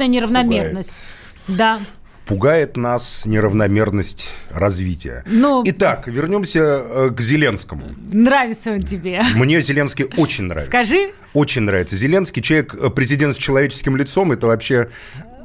Абсолютная неравномерность. Да. Пугает нас неравномерность развития. Ну- Итак, вернемся э, к Зеленскому. Нравится он тебе. Мне Зеленский очень нравится. Скажи. Очень нравится. Зеленский человек, э, президент с человеческим лицом, это вообще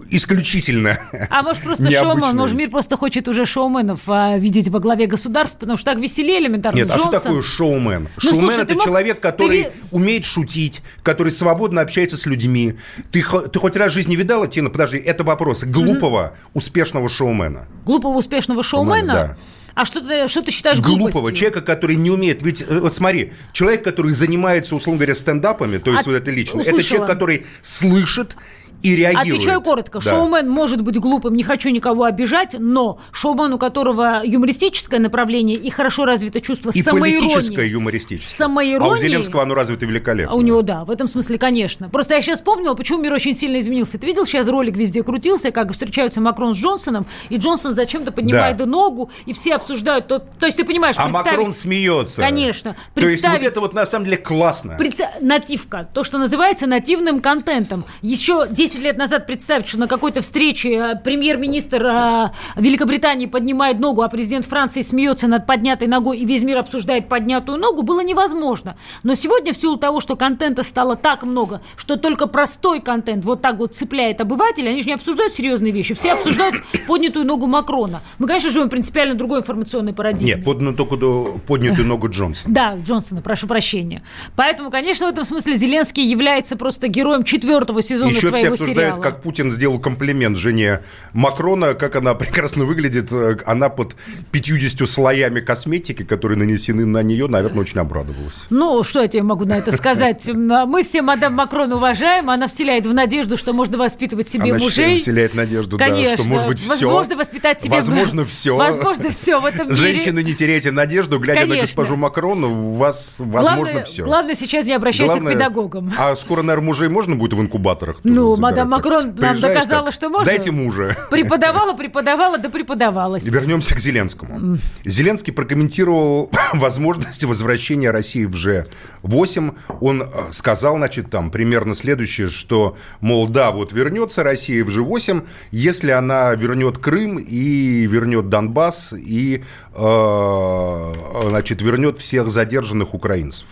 исключительно А может просто шоумен, может мир просто хочет уже шоуменов а, видеть во главе государства, потому что так веселее элементарно. Нет, а что Джонсон. такое шоумен? Ну, шоумен слушай, это мог- человек, который ты- умеет шутить, который свободно общается с людьми. Ты, ты хоть раз в жизни видала, Тина, подожди, это вопрос глупого, успешного шоумена. Глупого успешного шоумена? Да. А что ты, что ты считаешь Глупого глупостью? человека, который не умеет. Ведь э, вот смотри, человек, который занимается, условно говоря, стендапами, то есть А, вот это лично, это услышала. человек, который слышит и реагирует. Отвечаю коротко. Да. Шоумен может быть глупым, не хочу никого обижать, но шоумен, у которого юмористическое направление и хорошо развито чувство И самоиронии. политическое, юмористическое. Самоиронии. А у Зеленского оно развито великолепно. А у него, да, в этом смысле, конечно. Просто я сейчас вспомнила, почему мир очень сильно изменился. Ты видел, сейчас ролик везде крутился, как встречаются Макрон с Джонсоном, и Джонсон зачем-то поднимает Да. ногу, и все обсуждают. То, то есть ты понимаешь, А Макрон смеется. Конечно. То есть вот это вот на самом деле классно. Представ- Нативка, то, что называется нативным контентом. Еще 10 лет назад представить, что на какой-то встрече э, премьер-министр э, Великобритании поднимает ногу, а президент Франции смеется над поднятой ногой, и весь мир обсуждает поднятую ногу, было невозможно. Но сегодня в силу того, что контента стало так много, что только простой контент вот так вот цепляет обывателя, они же не обсуждают серьезные вещи, все обсуждают поднятую ногу Макрона. Мы, конечно, живем принципиально другой информационной парадигме. Нет, поднятую только до- поднятую ногу Джонсона. Да, Джонсона, прошу прощения. Поэтому, конечно, в этом смысле Зеленский является просто героем четвертого сезона Еще своего обсуждают, сериала. как Путин сделал комплимент жене Макрона, как она прекрасно выглядит. Э, Она под 50 слоями косметики, которые нанесены на нее, наверное, очень обрадовалась. Ну, что я тебе могу на это сказать? Мы все мадам Макрон уважаем, она вселяет в надежду, что можно воспитывать себе Она мужей. вселяет надежду, да, Конечно. что может быть все. Возможно воспитать себе... Возможно все. Возможно все в этом мире. Женщины, не теряйте надежду, глядя на Конечно. госпожу Макрон, у вас возможно Главное, все. главное сейчас не обращайся к педагогам. А скоро, наверное, мужей можно будет в инкубаторах? Ну? Мадам Макрон нам доказала, что можно. Дайте мужа. Преподавала, преподавала, да преподавалась. Вернемся к Зеленскому. Зеленский прокомментировал возможность возвращения России в G8. Он э, сказал, значит, там примерно следующее, что, мол, да, вот вернется Россия в G8, если она вернет Крым и вернет Донбасс и, э, значит, вернет всех задержанных украинцев.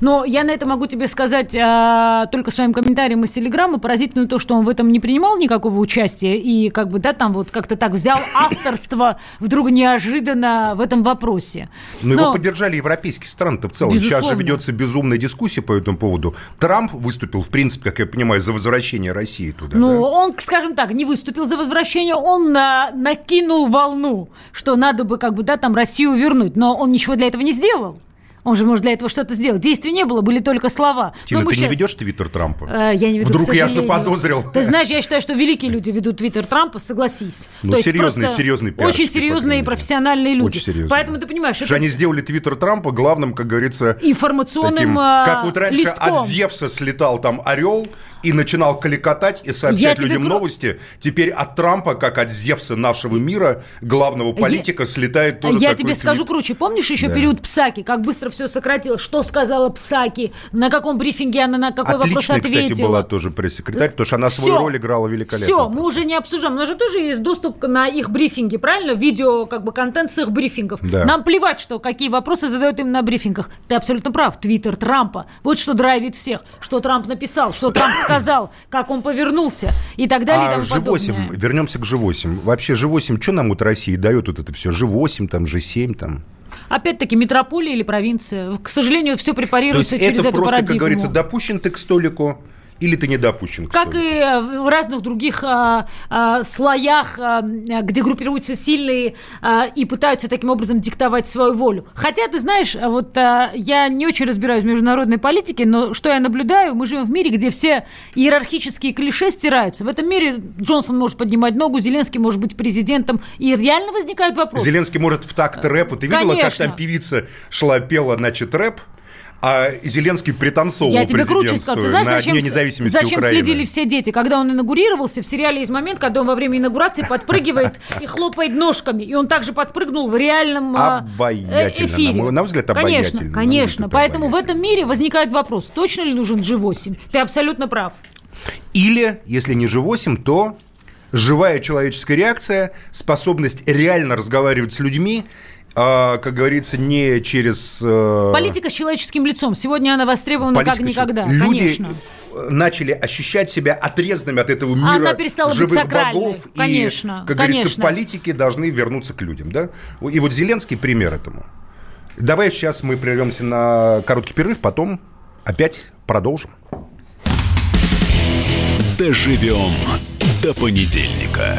Но я на это могу тебе сказать а, только своим комментарием из Телеграма. Поразительно то, что он в этом не принимал никакого участия и как бы, да, там вот как-то так взял авторство вдруг неожиданно в этом вопросе. Но, Но- его поддержали европейские страны-то в целом. Сейчас же Безусловно. ведется безумная дискуссия по этому поводу. Трамп выступил, в принципе, как я понимаю, за возвращение России туда. Ну, да? он, скажем так, не выступил за возвращение, он на- накинул волну, что надо бы, как бы, да, там Россию вернуть. Но он ничего для этого не сделал. Он же может для этого что-то сделать. Действий не было, были только слова. Тина, Но мы ты не щас- ведешь твиттер Трампа? Э, Я не веду, Вдруг я заподозрил. Ты знаешь, я считаю, что великие люди ведут твиттер Трампа, согласись. Ну, То серьезные- серьезные Очень серьезные и профессиональные люди. Очень серьезные. Поэтому ты понимаешь, Что это они сделали твиттер Трампа главным, как говорится, информационным таким, как вот раньше листком. от Зевса слетал там орел и начинал кликотать и Я сообщать тебе людям гру- новости. Теперь от Трампа, как от Зевса нашего мира, главного политика, слетает тоже Я тебе скажу твит. круче. Помнишь еще Да. период Псаки, как быстро все сократилось? Что сказала Псаки? На каком брифинге она на какой вопрос Отличная, ответила? кстати, была тоже пресс-секретарь, потому что она свою Всё. роль играла великолепно. Все, мы уже не обсуждаем. У нас же тоже есть доступ на их брифинги, правильно? Видео, как бы контент с их брифингов. Да. Нам плевать, что какие вопросы задают им на брифингах. Ты абсолютно прав. Твиттер Трампа. Вот что драйвит всех. Что Трамп написал, что Трамп сказал, как он повернулся и так далее. А тому G8, подобное. вернемся к G8. Вообще G8, что нам вот России дает вот это все? G8, там, G7, там. Опять-таки, метрополия или провинция. К сожалению, все препарируется через это эту просто, парадигму. как говорится, допущен ты к столику, или ты не допущен Как и в разных других а, а, слоях, а, где группируются сильные а, и пытаются таким образом диктовать свою волю. Хотя, ты знаешь, а вот а, я не очень разбираюсь в международной политике, но что я наблюдаю, мы живем в мире, где все иерархические клише стираются. В этом мире Джонсон может поднимать ногу, Зеленский может быть президентом, и реально возникает вопрос. Зеленский может в такт рэпу. Ты видела, как Конечно. там певица шла, пела, значит, рэп? А Зеленский пританцовывал Я тебе круче скажу. Ты знаешь, на зачем, независимости зачем Украины. следили все дети? Когда он инаугурировался, в сериале есть момент, когда он во время инаугурации подпрыгивает и хлопает ножками. И он также подпрыгнул в реальном а, Обаятельно, эфире. на на взгляд, обаятельно. Конечно, конечно. Поэтому в этом мире возникает вопрос, точно ли нужен G8? Ты абсолютно прав. Или, если не G8, то живая человеческая реакция, способность реально разговаривать с людьми, а, как говорится, не через... э, Политика с человеческим лицом. Сегодня она востребована как политика, никогда. Люди Конечно. э, начали ощущать себя отрезанными от этого мира Она перестала быть живых сакральной. богов. Конечно, и, как говорится, конечно. политики должны вернуться к людям. Да? И вот Зеленский пример этому. Давай сейчас мы прервемся на короткий перерыв, потом опять продолжим. Доживем до понедельника.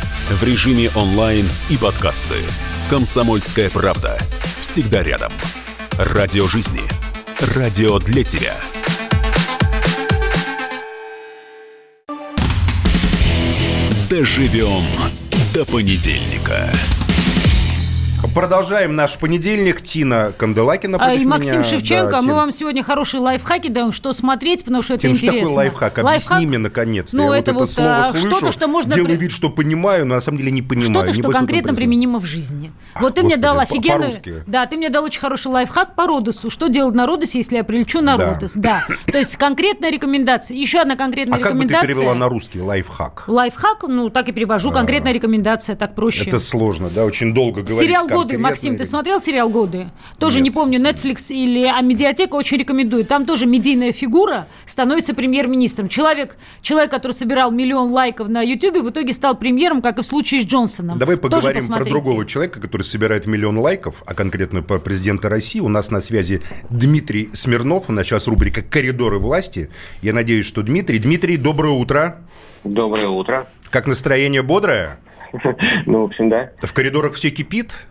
В режиме онлайн и подкасты. «Комсомольская правда». Всегда рядом. Радио жизни. Радио для тебя. Доживем до понедельника. Продолжаем наш понедельник. Тина Канделакина А, и Максим меня. Шевченко, Да, мы Тин. вам сегодня хорошие лайфхаки даем, что смотреть, потому что это Тин, что интересно. такое лайфхак? Объясни мне, наконец-то. Ну, Я это вот вот, это слово а, слышу, что-то, что можно делаю вид, что понимаю, но на самом деле не понимаю. Что-то, что конкретно применимо в жизни. Ах, вот ты мне господи, дал по- офигенный... Да, ты мне дал очень хороший лайфхак по Родосу. Что делать на Родосе, если я прилечу на Да. Родос? Да. То есть конкретная рекомендация. Еще одна конкретная А как бы ты рекомендация. перевела на русский лайфхак? Лайфхак, ну, так и перевожу. Конкретная рекомендация, так проще. Это сложно, да, очень долго говорить. Сериал «Годы». Максим, ты смотрел сериал «Годы»? Тоже Нет, не помню, Netflix или а Медиатека очень рекомендует. Там тоже медийная фигура становится премьер-министром. Человек, человек, который собирал миллион лайков на Ютубе, в итоге стал премьером, как и в случае с Джонсоном. Давай поговорим про другого человека, который собирает миллион лайков, а конкретно по президента России. У нас на связи Дмитрий Смирнов. У нас сейчас рубрика «Коридоры власти». Я надеюсь, что Дмитрий. Дмитрий, доброе утро. Доброе утро. Как настроение бодрое? Ну, в общем, да. В коридорах все кипит?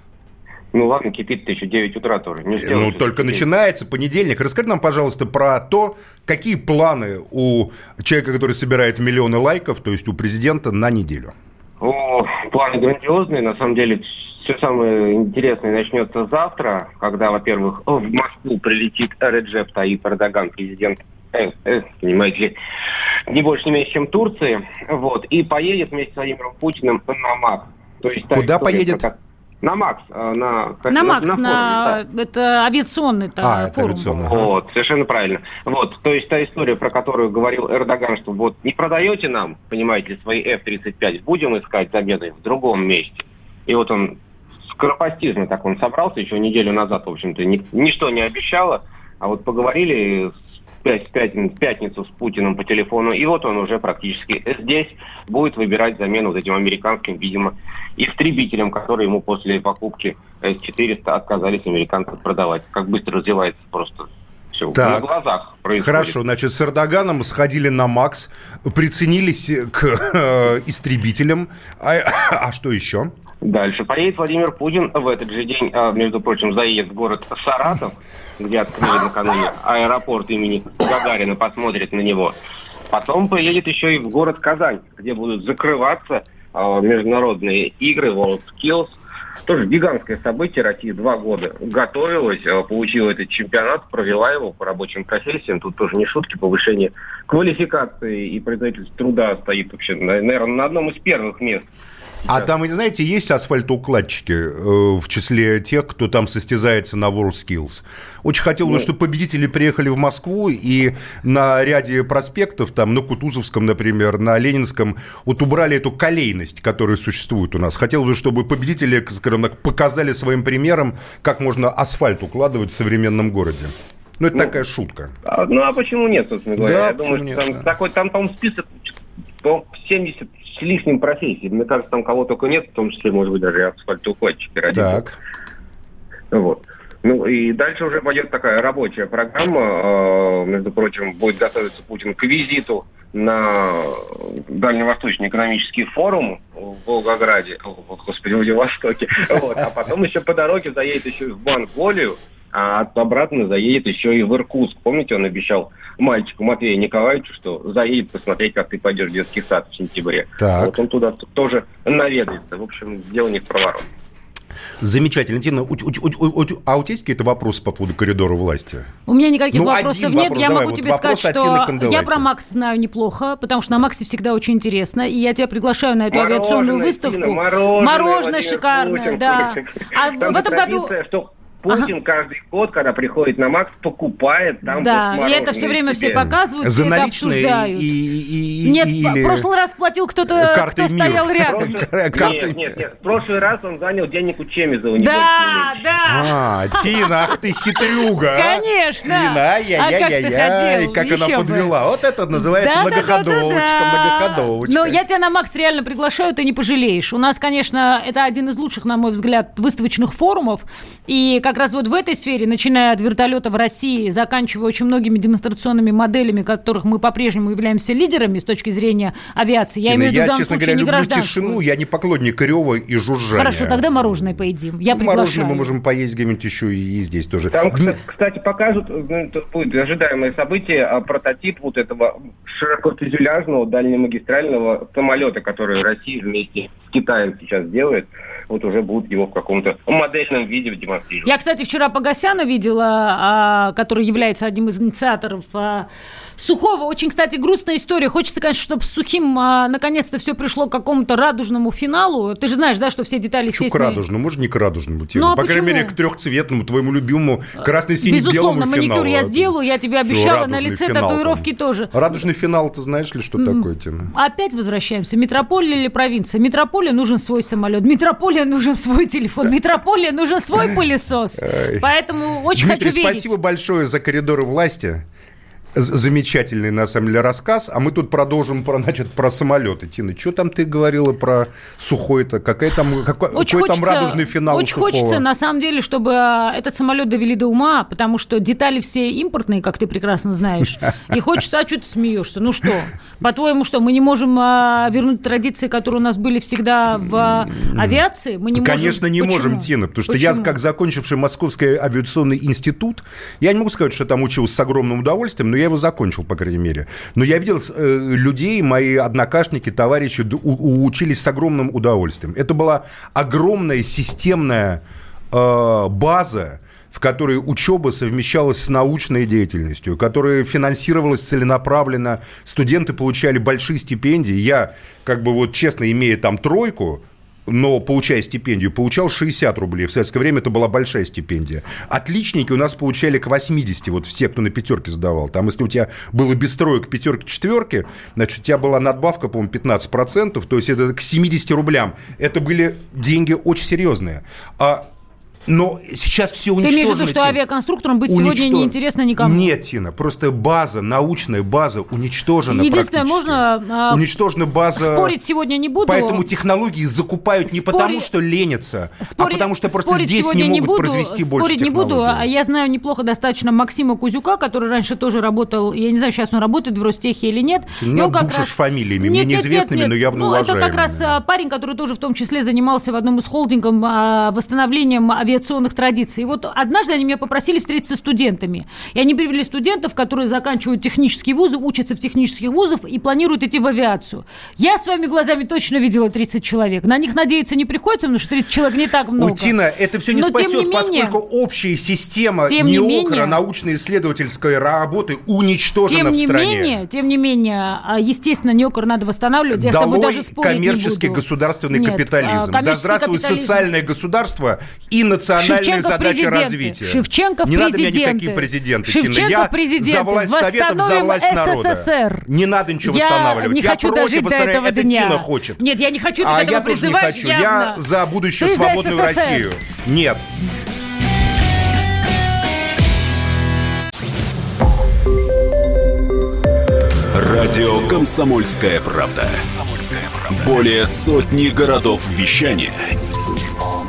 Ну ладно, кипит-то еще 9 утра тоже. Не Ну, только закипеть. начинается понедельник. Расскажи нам, пожалуйста, про то, какие планы у человека, который собирает миллионы лайков, то есть у президента, на неделю. О, планы грандиозные. На самом деле, все самое интересное начнется завтра, когда, во-первых, в Москву прилетит Реджеп Таип Эрдоган, президент э, э, понимаете ли, не больше, не меньше, чем Турции, вот, и поедет вместе с Владимиром Путиным на МАК. То есть, Куда история, поедет? про На МАКС, э, на... как- На Макс, форуме, на, да. это авиационный А, это форум. авиационный. Ага. Вот, совершенно правильно. Вот, то есть та история, про которую говорил Эрдоган, что вот не продаете нам, понимаете ли, свои F-35, будем искать замены в другом месте. И вот он скоропостижно так он собрался еще неделю назад, в общем-то, ни- ничто не обещало, а вот поговорили пятницу, пятницу с Путиным по телефону, и вот он уже практически здесь будет выбирать замену вот этим американским, видимо, истребителям, которые ему после покупки С-400 отказались американцы продавать. Как быстро развивается просто все Так. на глазах происходит. Хорошо, значит, с Эрдоганом сходили на МАКС, приценились к э, истребителям. А, а что еще? Дальше поедет Владимир Путин в этот же день, а, между прочим, заедет в город Саратов, где открыли накануне аэропорт имени Гагарина, посмотрит на него. Потом поедет еще и в город Казань, где будут закрываться а, международные игры WorldSkills. Тоже гигантское событие. Россия два года готовилась, а, получила этот чемпионат, провела его по рабочим профессиям. Тут тоже не шутки, повышение квалификации и производительности труда стоит вообще, наверное, на одном из первых мест А там, знаете, есть асфальтоукладчики э, в числе тех, кто там состязается на WorldSkills. Очень хотел бы, Ну. чтобы победители приехали в Москву и на ряде проспектов, там, на Кутузовском, например, на Ленинском, вот убрали эту колейность, которая существует у нас. Хотел бы, чтобы победители, скажем так, показали своим примером, как можно асфальт укладывать в современном городе. Ну, это такая шутка. А, ну а почему нет, собственно говоря? Да, Я думаю, что нет, там да. такой, там, по-моему, список по 70 с лишним профессий. Мне кажется, там кого только нет, в том числе, может быть, даже асфальтоукладчики. бога. Так. Вот. Ну и дальше уже пойдет такая рабочая программа. Э, Между прочим, будет готовиться Путин к визиту на Дальневосточный экономический форум в Волгограде, о, господи, в Владивостоке. Вот. А потом еще по дороге заедет еще в Монголию, а обратно заедет еще и в Иркутск. Помните, он обещал мальчику Матвею Николаевичу, что заедет посмотреть, как ты пойдешь в детский сад в сентябре. Так. Вот он туда тоже наведается. В общем, дело не в проворот. Замечательно. Тина, у- у- у- у- а у тебя есть какие-то вопросы по поводу коридора власти? У меня никаких Ну, вопросов нет. вопрос, я давай, могу вот тебе сказать, что я про Макс знаю неплохо, потому что на Максе всегда очень интересно. И я тебя приглашаю на эту Мороженое, авиационную Тина, выставку. мороженое, Владимир шикарное, Путин. да. А Там в этом году... что Путин каждый год, когда приходит на Макс, покупает там Да, вот и это все время все показывают, За все это обсуждают. и, и- и- Нет, или в прошлый раз платил кто-то, картой кто МИР. стоял рядом. Нет, нет, нет. В прошлый раз он занял денег у Чемизова. Да, да. А, Тина, ах ты хитрюга. а. Конечно. Тина, ай-яй-яй-яй, А как хотел? как она подвела. Вот это называется многоходовочка, многоходовочка. Но я тебя на Макс реально приглашаю, ты не пожалеешь. У нас, конечно, это один из лучших, на мой взгляд, выставочных форумов. И как раз вот в этой сфере, начиная от вертолета в России, заканчивая очень многими демонстрационными моделями, которых мы по-прежнему являемся лидерами с точки зрения авиации. Я Тина, имею в виду в я, данном честно случае говоря, не люблю тишину, я не поклонник рева и жужжания. Хорошо, тогда мороженое поедим. Я Ну, Мороженое мы можем поесть где-нибудь еще и здесь тоже. Там, кстати, покажут, ну, тут будет ожидаемое событие, а, прототип вот этого широкофюзеляжного дальнемагистрального самолета, который Россия вместе с Китаем сейчас делает. Вот уже будут его в каком-то модельном виде демонстрировать. Я, кстати, вчера Погосяна видела, а, который является одним из инициаторов а, Сухого. Очень, кстати, грустная история. Хочется, конечно, чтобы с Сухим а, наконец-то все пришло к какому-то радужному финалу. Ты же знаешь, да, что все детали, Почему к естественно... радужному? Может, не к радужному, Тина? Ну, а По крайней почему? мере, к трехцветному, твоему любимому красно-сине-белому Безусловно, финалу. маникюр я сделаю, я тебе обещала, на лице финал там. татуировки тоже. Радужный финал, ты знаешь ли, что такое, Тина? Опять возвращаемся. Метрополия или провинция? Метрополия нужен свой самолет. Метрополия нужен свой телефон. Метрополия нужен свой пылесос. Поэтому очень Дмитрий, хочу верить. спасибо большое за коридоры власти. Замечательный, на самом деле, рассказ. А мы тут продолжим про, значит, про самолеты. Тина, что там ты говорила про сухой-то? Какая там, какой, Очень какой там хочется, радужный финал Очень Сухого? хочется, на самом деле, чтобы а, этот самолет довели до ума, потому что детали все импортные, как ты прекрасно знаешь. И хочется, а что ты смеешься? Ну что? По-твоему, что, мы не можем а, вернуть традиции, которые у нас были всегда в а, авиации? Мы не можем. Конечно, не Почему? можем, Тина, потому что я, Почему? как закончивший Московский авиационный институт, я не могу сказать, что там учился с огромным удовольствием, но я его закончил, по крайней мере. Но я видел э, людей, мои однокашники, товарищи у- учились с огромным удовольствием. Это была огромная системная э, база, в которой учеба совмещалась с научной деятельностью, которая финансировалась целенаправленно. Студенты получали большие стипендии. Я, как бы вот честно, имея там тройку, но получая стипендию, получал 60 рублей. В советское время это была большая стипендия. Отличники у нас получали к 80, вот все, кто на пятерке сдавал. Там, если у тебя было без троек пятерки, четверки, значит, у тебя была надбавка, по-моему, 15%, то есть это к 70 рублям. Это были деньги очень серьезные. А но сейчас все Ты уничтожено. имеешь в виду, что Тина. авиаконструкторам быть сегодня Уничтожено. неинтересно никому? Нет, Тина, просто база, научная база уничтожена Единственное, можно а, Уничтожена база... спорить сегодня не буду. Поэтому технологии закупают не Спори- потому, что ленятся, Спори- а потому что просто спорить здесь сегодня не могут буду, произвести больше Спорить не буду, а я знаю неплохо достаточно Максима Кузюка, который раньше тоже работал, я не знаю, сейчас он работает в Ростехе или нет. Ты не он душишь раз- фамилиями, мне неизвестными, но явно ну, Это как уважаемыми. раз а, парень, который тоже в том числе занимался в одном из холдингов а, восстановлением авиационных традиций. И вот однажды они меня попросили встретиться с студентами. И они привели студентов, которые заканчивают технические вузы, учатся в технических вузах и планируют идти в авиацию. Я своими глазами точно видела 30 человек. На них надеяться не приходится, потому что 30 человек не так много. Утина, это все не Но, спасет, не менее, поскольку общая система Тем не менее- научно-исследовательской работы уничтожена Тем в не стране. менее, тем не менее, а, естественно, НЕОКР надо восстанавливать. Я с тобой Долой даже коммерческий не буду. государственный Нет, а, капитализм. да коммерческий здравствует капитализм. социальное государство и национальные Шевченко в задачи президенты. развития. Шевченко Не надо мне президенты. никакие президенты, Шевченко Тина. Я президенты. за власть Советов, за власть народа. СССР. Не надо ничего Я восстанавливать. не я хочу против дожить до восстановления. этого Это дня. Тина хочет. Нет, я не хочу, ты а к этому я тоже не хочу. явно. Я за будущую Ты за свободную СССР. Россию. Нет. Радио «Комсомольская правда». Более сотни городов вещания